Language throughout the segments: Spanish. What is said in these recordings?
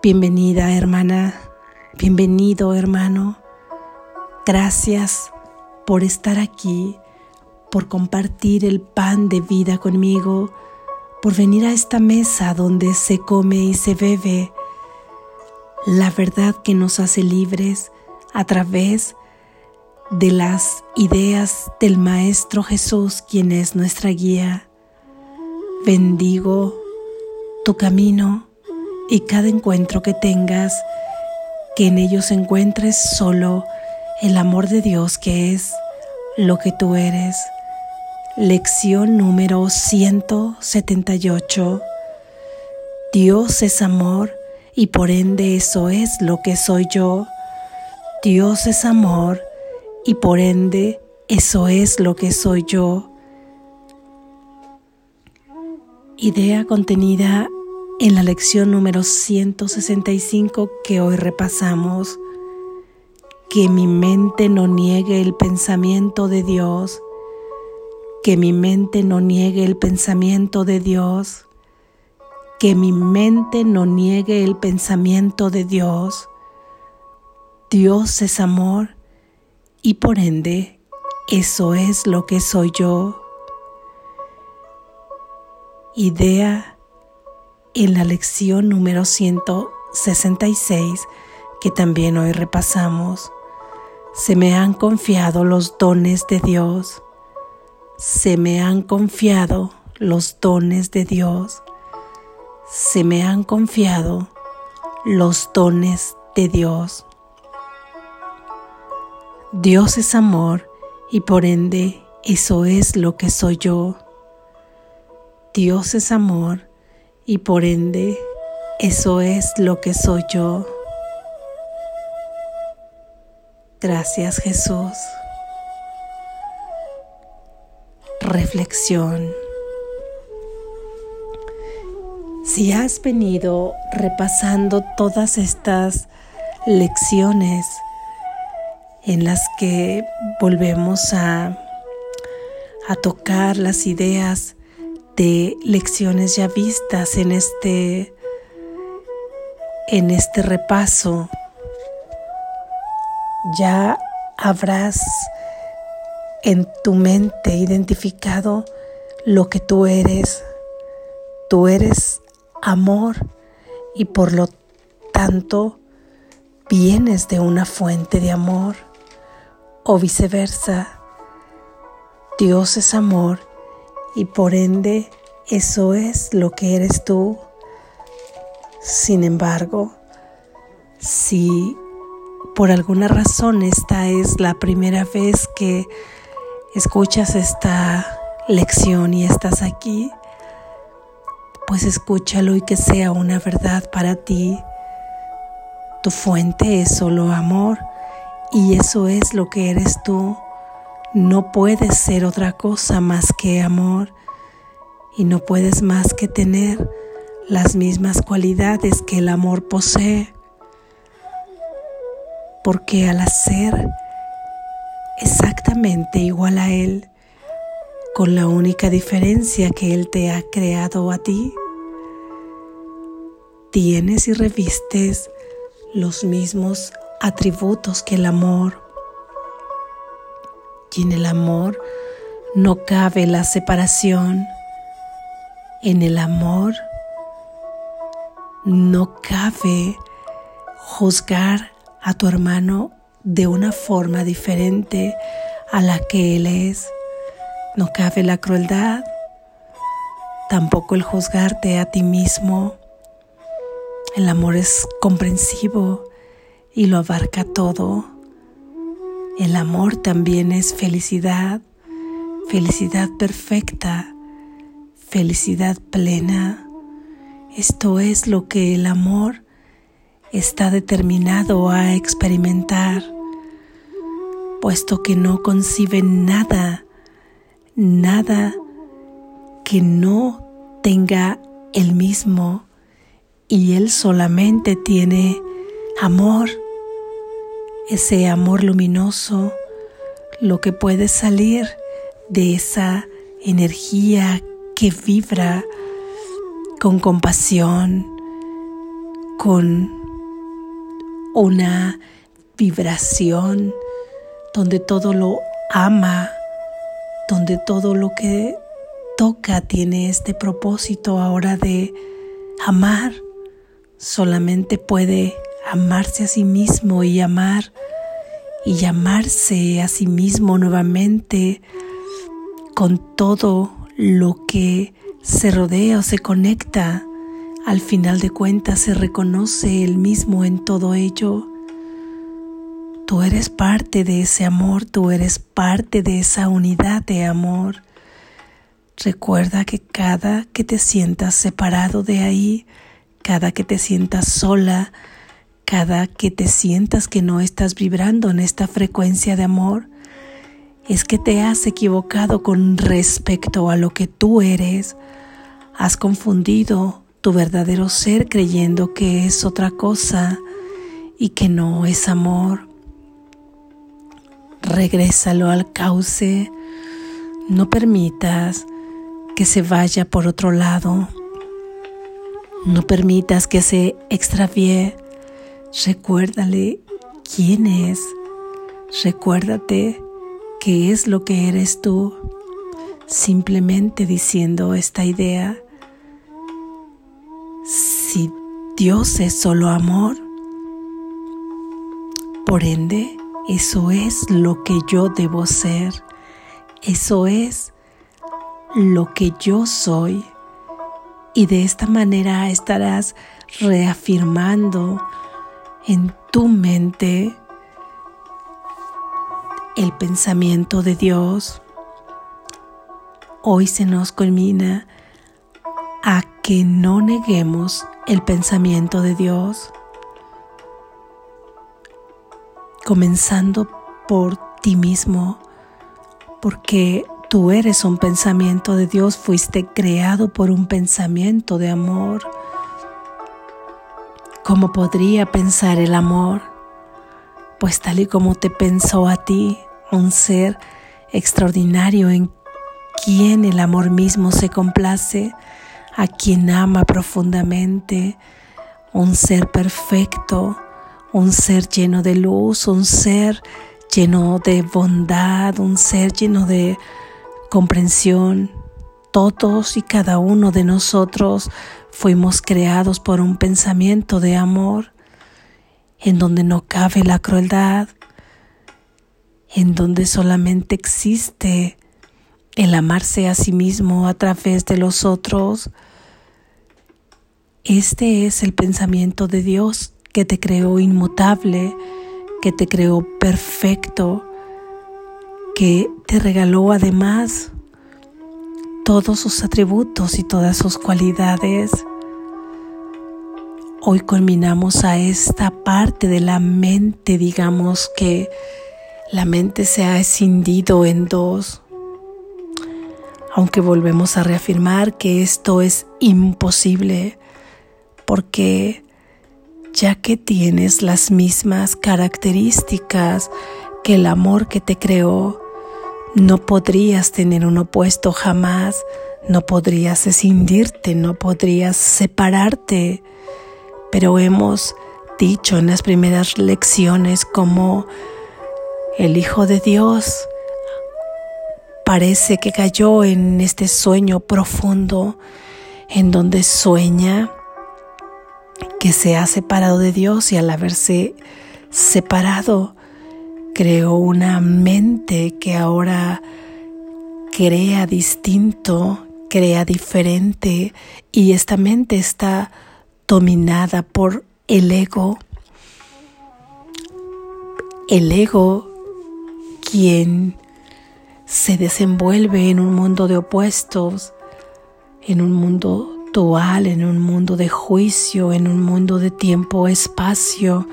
Bienvenida hermana, bienvenido hermano. Gracias por estar aquí, por compartir el pan de vida conmigo, por venir a esta mesa donde se come y se bebe la verdad que nos hace libres a través de las ideas del Maestro Jesús, quien es nuestra guía. Bendigo tu camino y cada encuentro que tengas, que en ellos encuentres solo el amor de Dios que es lo que tú eres. Lección número 178. Dios es amor y por ende eso es lo que soy yo. Dios es amor y por ende eso es lo que soy yo. Idea contenida en la lección número 165 que hoy repasamos, que mi mente no niegue el pensamiento de Dios, que mi mente no niegue el pensamiento de Dios, que mi mente no niegue el pensamiento de Dios. Dios es amor y por ende eso es lo que soy yo. Idea en la lección número 166 que también hoy repasamos. Se me han confiado los dones de Dios. Se me han confiado los dones de Dios. Se me han confiado los dones de Dios. Dios es amor y por ende eso es lo que soy yo. Dios es amor y por ende eso es lo que soy yo. Gracias Jesús. Reflexión. Si has venido repasando todas estas lecciones en las que volvemos a, a tocar las ideas de lecciones ya vistas en este en este repaso ya habrás en tu mente identificado lo que tú eres. Tú eres amor y por lo tanto vienes de una fuente de amor o viceversa. Dios es amor y por ende eso es lo que eres tú. Sin embargo, si por alguna razón esta es la primera vez que escuchas esta lección y estás aquí, pues escúchalo y que sea una verdad para ti. Tu fuente es solo amor y eso es lo que eres tú no puedes ser otra cosa más que amor y no puedes más que tener las mismas cualidades que el amor posee. Porque al hacer exactamente igual a Él, con la única diferencia que Él te ha creado a ti, tienes y revistes los mismos atributos que el amor en el amor no cabe la separación. En el amor no cabe juzgar a tu hermano de una forma diferente a la que él es. No cabe la crueldad, tampoco el juzgarte a ti mismo. El amor es comprensivo y lo abarca todo. El amor también es felicidad, felicidad perfecta, felicidad plena. Esto es lo que el amor está determinado a experimentar, puesto que no concibe nada, nada que no tenga el mismo y él solamente tiene amor ese amor luminoso, lo que puede salir de esa energía que vibra con compasión, con una vibración donde todo lo ama, donde todo lo que toca tiene este propósito ahora de amar, solamente puede amarse a sí mismo y amar y llamarse a sí mismo nuevamente con todo lo que se rodea o se conecta. Al final de cuentas se reconoce el mismo en todo ello. Tú eres parte de ese amor, tú eres parte de esa unidad de amor. Recuerda que cada que te sientas separado de ahí, cada que te sientas sola, cada que te sientas que no estás vibrando en esta frecuencia de amor, es que te has equivocado con respecto a lo que tú eres. Has confundido tu verdadero ser creyendo que es otra cosa y que no es amor. Regrésalo al cauce. No permitas que se vaya por otro lado. No permitas que se extravíe Recuérdale quién es. Recuérdate qué es lo que eres tú. Simplemente diciendo esta idea. Si Dios es solo amor, por ende, eso es lo que yo debo ser. Eso es lo que yo soy. Y de esta manera estarás reafirmando en tu mente el pensamiento de Dios. Hoy se nos culmina a que no neguemos el pensamiento de Dios, comenzando por ti mismo, porque tú eres un pensamiento de Dios, fuiste creado por un pensamiento de amor ¿Cómo podría pensar el amor? Pues tal y como te pensó a ti, un ser extraordinario en quien el amor mismo se complace, a quien ama profundamente, un ser perfecto, un ser lleno de luz, un ser lleno de bondad, un ser lleno de comprensión. Todos y cada uno de nosotros Fuimos creados por un pensamiento de amor en donde no cabe la crueldad, en donde solamente existe el amarse a sí mismo a través de los otros. Este es el pensamiento de Dios que te creó inmutable, que te creó perfecto, que te regaló además todos sus atributos y todas sus cualidades. Hoy culminamos a esta parte de la mente, digamos que la mente se ha escindido en dos, aunque volvemos a reafirmar que esto es imposible, porque ya que tienes las mismas características que el amor que te creó, no podrías tener un opuesto jamás, no podrías escindirte, no podrías separarte. Pero hemos dicho en las primeras lecciones como el Hijo de Dios parece que cayó en este sueño profundo en donde sueña que se ha separado de Dios y al haberse separado creó una mente que ahora crea distinto, crea diferente y esta mente está dominada por el ego. El ego quien se desenvuelve en un mundo de opuestos, en un mundo dual, en un mundo de juicio, en un mundo de tiempo-espacio,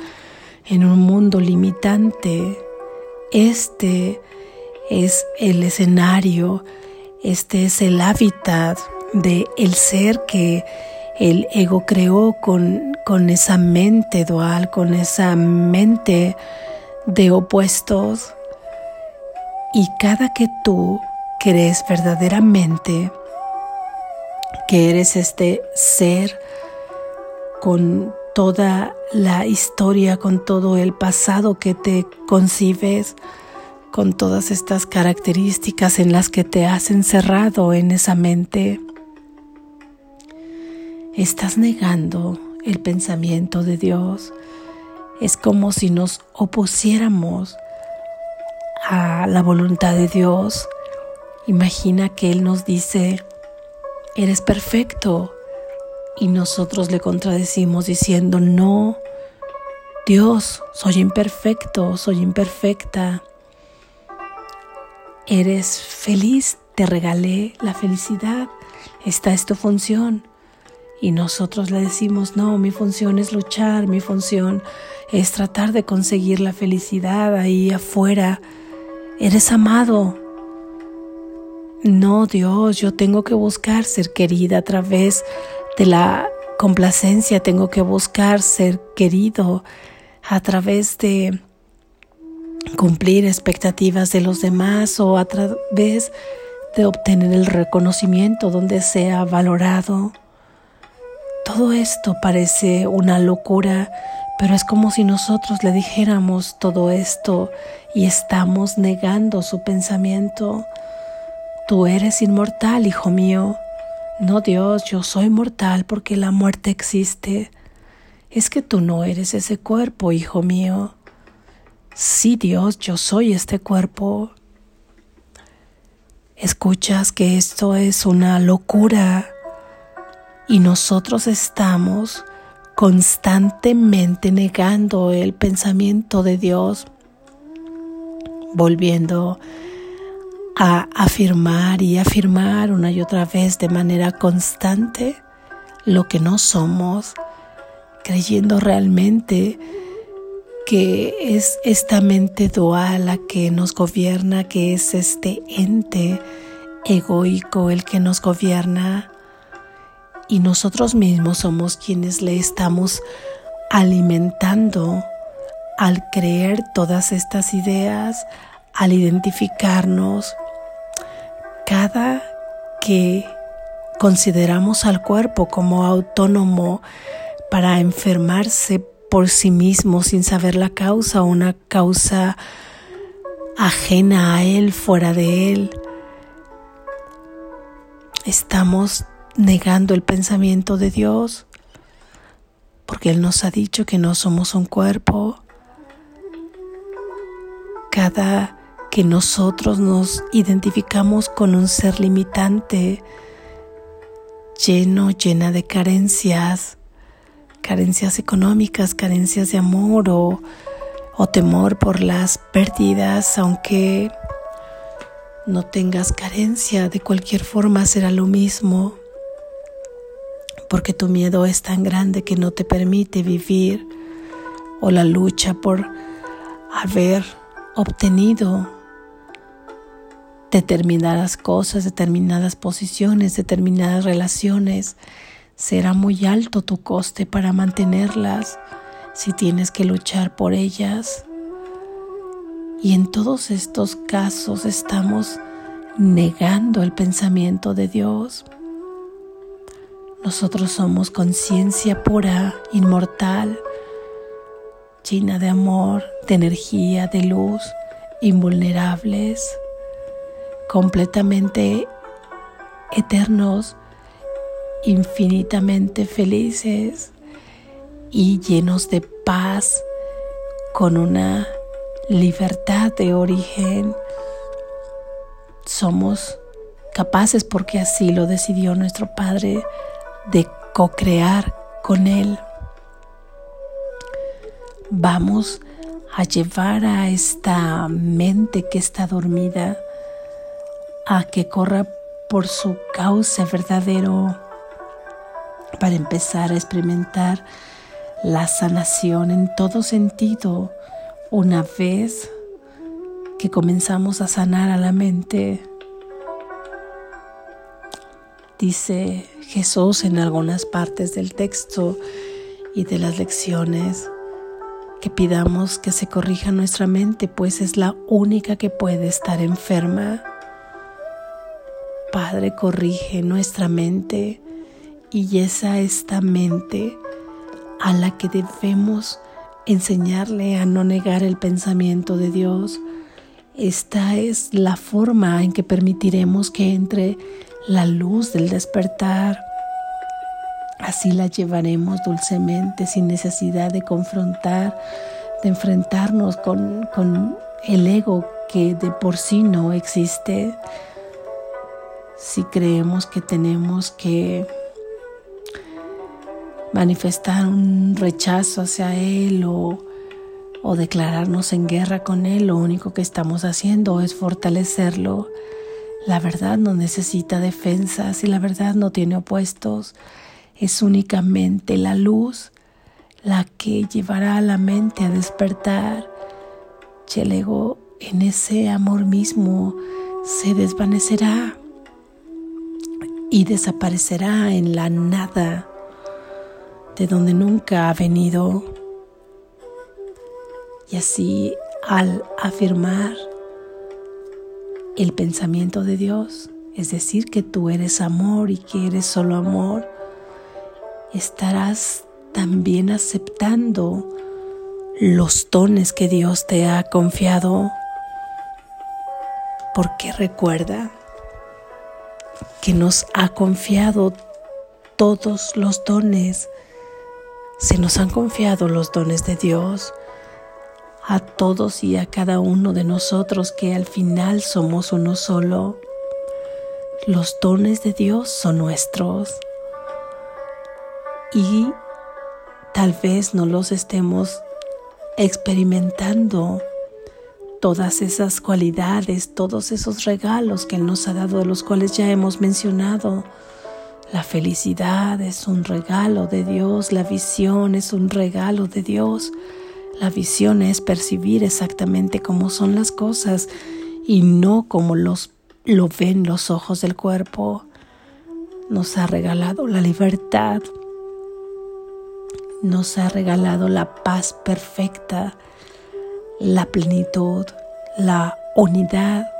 en un mundo limitante. Este es el escenario, este es el hábitat de el ser que el ego creó con, con esa mente dual, con esa mente de opuestos. Y cada que tú crees verdaderamente que eres este ser con toda la historia, con todo el pasado que te concibes, con todas estas características en las que te has encerrado en esa mente. Estás negando el pensamiento de Dios. Es como si nos opusiéramos a la voluntad de Dios. Imagina que Él nos dice, eres perfecto. Y nosotros le contradecimos diciendo, no, Dios, soy imperfecto, soy imperfecta. Eres feliz, te regalé la felicidad, esta es tu función. Y nosotros le decimos, no, mi función es luchar, mi función es tratar de conseguir la felicidad ahí afuera. Eres amado. No, Dios, yo tengo que buscar ser querida a través de la complacencia, tengo que buscar ser querido a través de cumplir expectativas de los demás o a través de obtener el reconocimiento donde sea valorado. Todo esto parece una locura, pero es como si nosotros le dijéramos todo esto y estamos negando su pensamiento. Tú eres inmortal, hijo mío. No, Dios, yo soy mortal porque la muerte existe. Es que tú no eres ese cuerpo, hijo mío. Sí, Dios, yo soy este cuerpo. Escuchas que esto es una locura y nosotros estamos constantemente negando el pensamiento de Dios, volviendo a afirmar y afirmar una y otra vez de manera constante lo que no somos, creyendo realmente que es esta mente dual la que nos gobierna, que es este ente egoico el que nos gobierna y nosotros mismos somos quienes le estamos alimentando al creer todas estas ideas, al identificarnos. Cada que consideramos al cuerpo como autónomo para enfermarse por sí mismo sin saber la causa, una causa ajena a él, fuera de él, estamos negando el pensamiento de Dios, porque Él nos ha dicho que no somos un cuerpo. Cada que nosotros nos identificamos con un ser limitante, lleno, llena de carencias, carencias económicas, carencias de amor o, o temor por las pérdidas, aunque no tengas carencia, de cualquier forma será lo mismo porque tu miedo es tan grande que no te permite vivir o la lucha por haber obtenido determinadas cosas, determinadas posiciones, determinadas relaciones. Será muy alto tu coste para mantenerlas si tienes que luchar por ellas. Y en todos estos casos estamos negando el pensamiento de Dios. Nosotros somos conciencia pura, inmortal, llena de amor, de energía, de luz, invulnerables, completamente eternos, infinitamente felices y llenos de paz, con una libertad de origen. Somos capaces porque así lo decidió nuestro Padre de co-crear con Él. Vamos a llevar a esta mente que está dormida a que corra por su cauce verdadero para empezar a experimentar la sanación en todo sentido una vez que comenzamos a sanar a la mente dice Jesús en algunas partes del texto y de las lecciones, que pidamos que se corrija nuestra mente, pues es la única que puede estar enferma. Padre, corrige nuestra mente y esa esta mente a la que debemos enseñarle a no negar el pensamiento de Dios. Esta es la forma en que permitiremos que entre la luz del despertar. Así la llevaremos dulcemente sin necesidad de confrontar, de enfrentarnos con, con el ego que de por sí no existe. Si creemos que tenemos que manifestar un rechazo hacia Él o, o declararnos en guerra con Él, lo único que estamos haciendo es fortalecerlo. La verdad no necesita defensas y la verdad no tiene opuestos. Es únicamente la luz la que llevará a la mente a despertar. Y el ego en ese amor mismo se desvanecerá y desaparecerá en la nada de donde nunca ha venido. Y así al afirmar el pensamiento de Dios, es decir, que tú eres amor y que eres solo amor, estarás también aceptando los dones que Dios te ha confiado. Porque recuerda que nos ha confiado todos los dones se nos han confiado los dones de Dios a todos y a cada uno de nosotros que al final somos uno solo. Los dones de Dios son nuestros y tal vez no los estemos experimentando todas esas cualidades, todos esos regalos que Él nos ha dado, de los cuales ya hemos mencionado la felicidad es un regalo de Dios, la visión es un regalo de Dios. La visión es percibir exactamente cómo son las cosas y no como los, lo ven los ojos del cuerpo. Nos ha regalado la libertad, nos ha regalado la paz perfecta, la plenitud, la unidad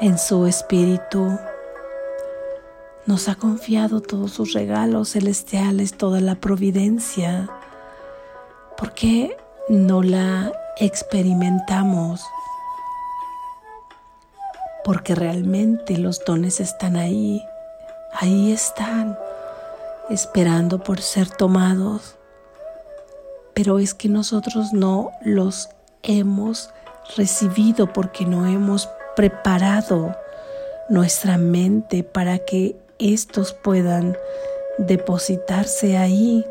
en su espíritu nos ha confiado todos sus regalos celestiales, toda la providencia. ¿Por qué no la experimentamos? Porque realmente los dones están ahí, ahí están, esperando por ser tomados. Pero es que nosotros no los hemos recibido porque no hemos preparado nuestra mente para que estos puedan depositarse ahí,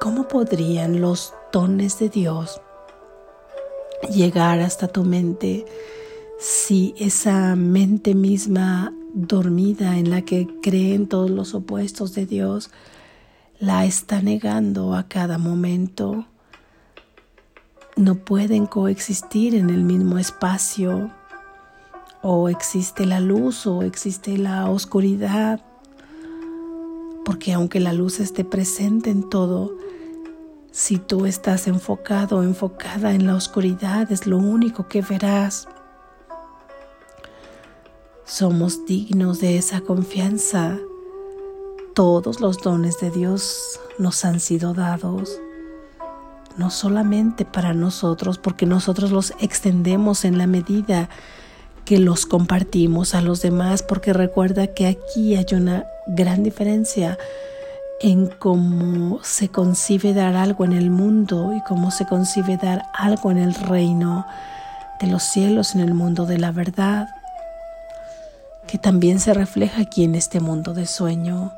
¿cómo podrían los dones de Dios llegar hasta tu mente si esa mente misma dormida en la que creen todos los opuestos de Dios la está negando a cada momento? No pueden coexistir en el mismo espacio o existe la luz o existe la oscuridad, porque aunque la luz esté presente en todo, si tú estás enfocado o enfocada en la oscuridad es lo único que verás. Somos dignos de esa confianza. Todos los dones de Dios nos han sido dados, no solamente para nosotros, porque nosotros los extendemos en la medida que los compartimos a los demás, porque recuerda que aquí hay una gran diferencia en cómo se concibe dar algo en el mundo y cómo se concibe dar algo en el reino de los cielos, en el mundo de la verdad, que también se refleja aquí en este mundo de sueño.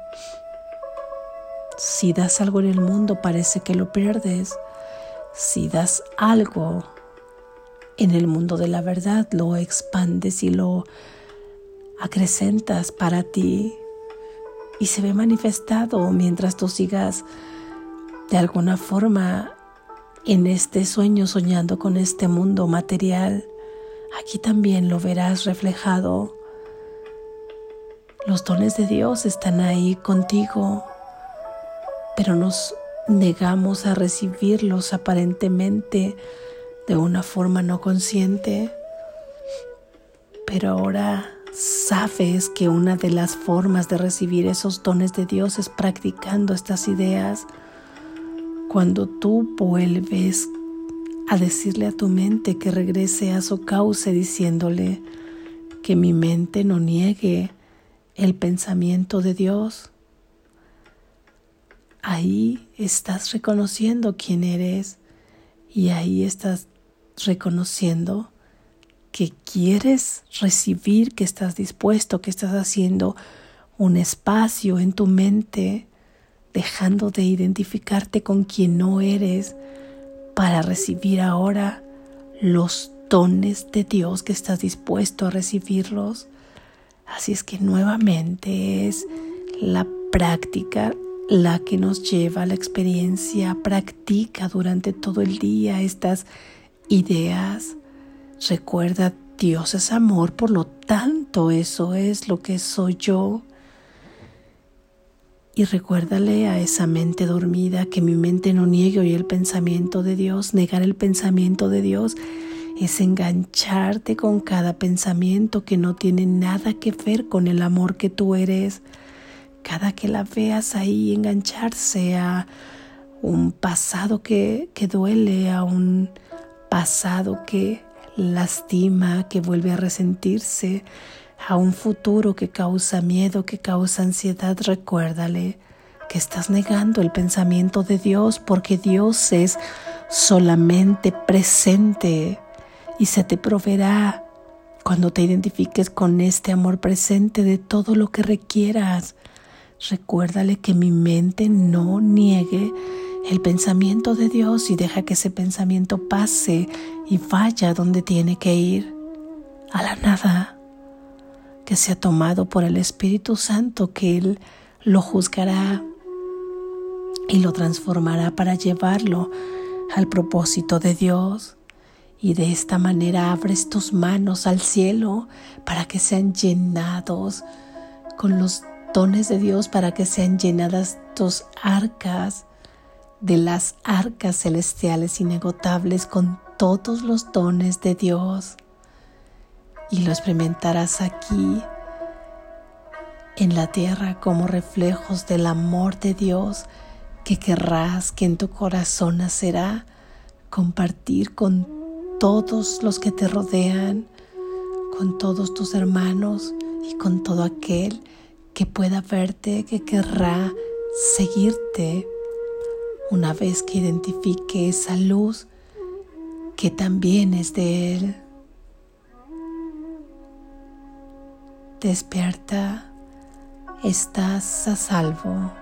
Si das algo en el mundo parece que lo pierdes. Si das algo en el mundo de la verdad lo expandes y lo acrecentas para ti y se ve manifestado mientras tú sigas de alguna forma en este sueño soñando con este mundo material. Aquí también lo verás reflejado. Los dones de Dios están ahí contigo, pero nos negamos a recibirlos aparentemente de una forma no consciente, pero ahora sabes que una de las formas de recibir esos dones de Dios es practicando estas ideas, cuando tú vuelves a decirle a tu mente que regrese a su cauce diciéndole que mi mente no niegue el pensamiento de Dios. Ahí estás reconociendo quién eres y ahí estás reconociendo que quieres recibir, que estás dispuesto, que estás haciendo un espacio en tu mente, dejando de identificarte con quien no eres para recibir ahora los dones de Dios que estás dispuesto a recibirlos. Así es que nuevamente es la práctica la que nos lleva a la experiencia. Practica durante todo el día estas ideas. Recuerda, Dios es amor, por lo tanto eso es lo que soy yo y recuérdale a esa mente dormida que mi mente no niegue hoy el pensamiento de Dios. Negar el pensamiento de Dios es engancharte con cada pensamiento que no tiene nada que ver con el amor que tú eres. Cada que la veas ahí engancharse a un pasado que, que duele, a un pasado que lastima, que vuelve a resentirse, a un futuro que causa miedo, que causa ansiedad, recuérdale que estás negando el pensamiento de Dios porque Dios es solamente presente y se te proveerá cuando te identifiques con este amor presente de todo lo que requieras. Recuérdale que mi mente no niegue el pensamiento de Dios y deja que ese pensamiento pase y vaya donde tiene que ir, a la nada que sea tomado por el Espíritu Santo, que Él lo juzgará y lo transformará para llevarlo al propósito de Dios. Y de esta manera abres tus manos al cielo para que sean llenados con los dones de Dios, para que sean llenadas tus arcas de las arcas celestiales inegotables con todos los dones de Dios. Y lo experimentarás aquí en la tierra como reflejos del amor de Dios que querrás que en tu corazón nacerá compartir con todos los que te rodean, con todos tus hermanos y con todo aquel que pueda verte, que querrá seguirte una vez que identifique esa luz que también es de Él. Despierta, estás a salvo.